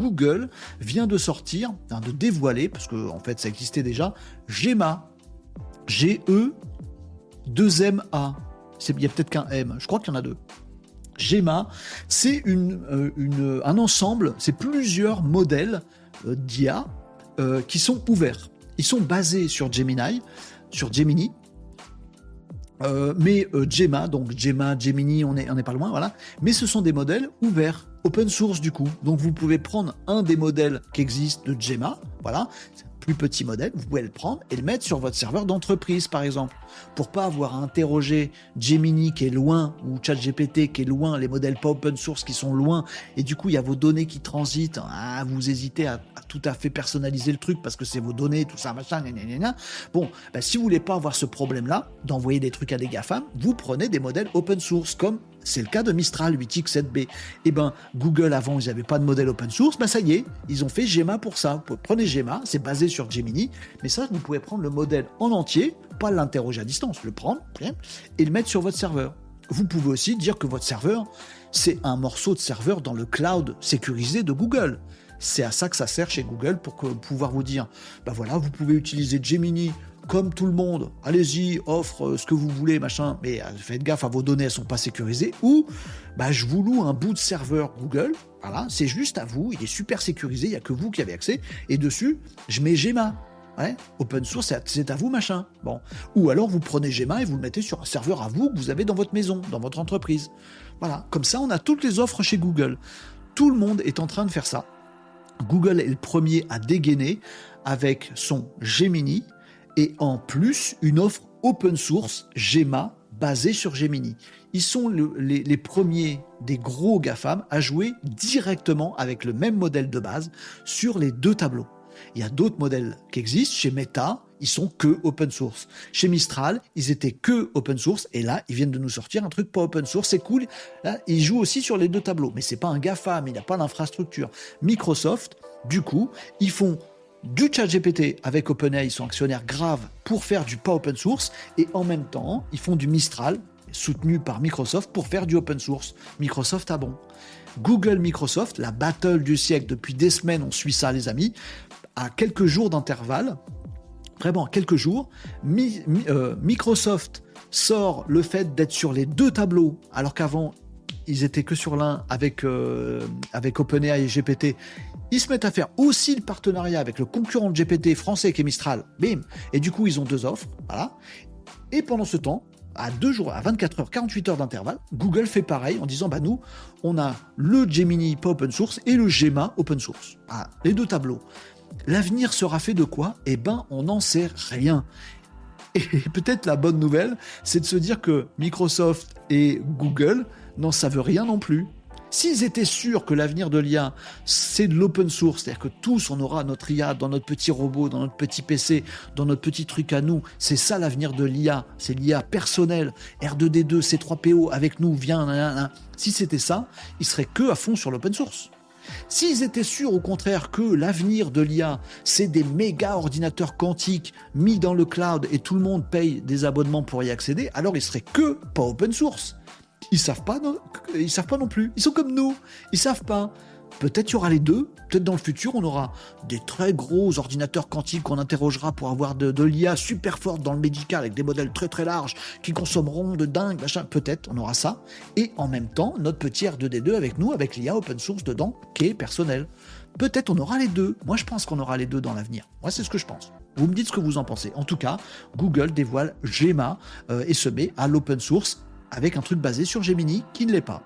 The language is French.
Google vient de sortir, de dévoiler, parce que en fait ça existait déjà, Gemma. G-E 2-M-A. Il y a peut-être qu'un M, je crois qu'il y en a deux. Gemma, c'est euh, un ensemble, c'est plusieurs modèles euh, d'IA euh, qui sont ouverts. Ils sont basés sur Gemini, sur Gemini, mais Gemma, donc Gemma, Gemini, on n'est pas loin, voilà. Mais ce sont des modèles ouverts, open source du coup. Donc vous pouvez prendre un des modèles qui existent de Gemma, voilà, plus petit modèle, vous pouvez le prendre et le mettre sur votre serveur d'entreprise, par exemple, pour pas avoir à interroger Gemini qui est loin ou ChatGPT qui est loin, les modèles pas open source qui sont loin, et du coup il y a vos données qui transitent. Ah, vous hésitez à, tout à fait personnaliser le truc parce que c'est vos données, tout ça, machin, Bon, ben, si vous voulez pas avoir ce problème-là d'envoyer des trucs à des GAFAM, vous prenez des modèles open source comme c'est le cas de Mistral 8X7B. Eh ben, Google avant, ils n'avaient pas de modèle open source. Ben, ça y est, ils ont fait Gemma pour ça. Prenez Gemma, c'est basé sur Gemini, mais ça, vous pouvez prendre le modèle en entier, pas l'interroger à distance, le prendre et le mettre sur votre serveur. Vous pouvez aussi dire que votre serveur, c'est un morceau de serveur dans le cloud sécurisé de Google. C'est à ça que ça sert chez Google pour pouvoir vous dire, ben voilà, vous pouvez utiliser Gemini comme tout le monde, allez-y, offre euh, ce que vous voulez, machin, mais euh, faites gaffe à vos données, elles sont pas sécurisées, ou bah, je vous loue un bout de serveur Google, voilà, c'est juste à vous, il est super sécurisé, il n'y a que vous qui avez accès, et dessus, je mets Gemma. Ouais, open source, c'est à vous, machin. Bon. Ou alors vous prenez Gemma et vous le mettez sur un serveur à vous que vous avez dans votre maison, dans votre entreprise. Voilà. Comme ça, on a toutes les offres chez Google. Tout le monde est en train de faire ça. Google est le premier à dégainer avec son Gemini, et en plus une offre open source Gemma basée sur Gemini. Ils sont les, premiers des gros GAFAM à jouer directement avec le même modèle de base sur les deux tableaux. Il y a d'autres modèles qui existent. Chez Meta, ils sont que open source. Chez Mistral, ils étaient que open source. Et là, ils viennent de nous sortir un truc pas open source. C'est cool. Là, ils jouent aussi sur les deux tableaux. Mais c'est pas un GAFAM. Il n'a pas d'infrastructure. Microsoft, du coup, ils font du chat GPT avec OpenAI, ils sont actionnaires graves pour faire du pas open source, et en même temps, ils font du Mistral, soutenu par Microsoft, pour faire du open source. Microsoft a bon? Google, Microsoft, la battle du siècle, depuis des semaines, on suit ça les amis, à quelques jours d'intervalle, vraiment quelques jours, euh, Microsoft sort le fait d'être sur les deux tableaux, alors qu'avant, ils étaient que sur l'un avec, euh, avec OpenAI et GPT. Ils se mettent à faire aussi le partenariat avec le concurrent de GPT français qui est Mistral. Bim Et du coup, ils ont deux offres. Voilà. Et pendant ce temps, à deux jours, à 24 heures, 48 heures d'intervalle, Google fait pareil en disant bah nous, on a le Gemini pas open source et le Gemma open source. les deux tableaux. L'avenir sera fait de quoi? Eh ben, on n'en sait rien. Et peut-être la bonne nouvelle, c'est de se dire que Microsoft et Google n'en savent rien non plus. S'ils étaient sûrs que l'avenir de l'IA, c'est de l'open source, c'est-à-dire que tous, on aura notre IA dans notre petit robot, dans notre petit PC, dans notre petit truc à nous, c'est ça l'avenir de l'IA, c'est l'IA personnelle, R2D2, C3PO avec nous, viens, si c'était ça, ils seraient que à fond sur l'open source. S'ils étaient sûrs au contraire que l'avenir de l'IA, c'est des méga ordinateurs quantiques mis dans le cloud et tout le monde paye des abonnements pour y accéder, alors ils seraient que pas open source. Ils savent ils savent pas non plus. Ils sont comme nous. Ils savent pas. Peut-être y aura les deux. Peut-être dans le futur, on aura des très gros ordinateurs quantiques qu'on interrogera pour avoir de, l'IA super forte dans le médical avec des modèles très très larges qui consommeront de dingue, machin. Peut-être on aura ça. Et en même temps, notre petit R2D2 avec nous, avec l'IA open source dedans, qui est personnel. Peut-être on aura les deux. Moi, je pense qu'on aura les deux dans l'avenir. Moi, c'est ce que je pense. Vous me dites ce que vous en pensez. En tout cas, Google dévoile Gemma euh, et se met à l'open source avec un truc basé sur Gemini qui ne l'est pas.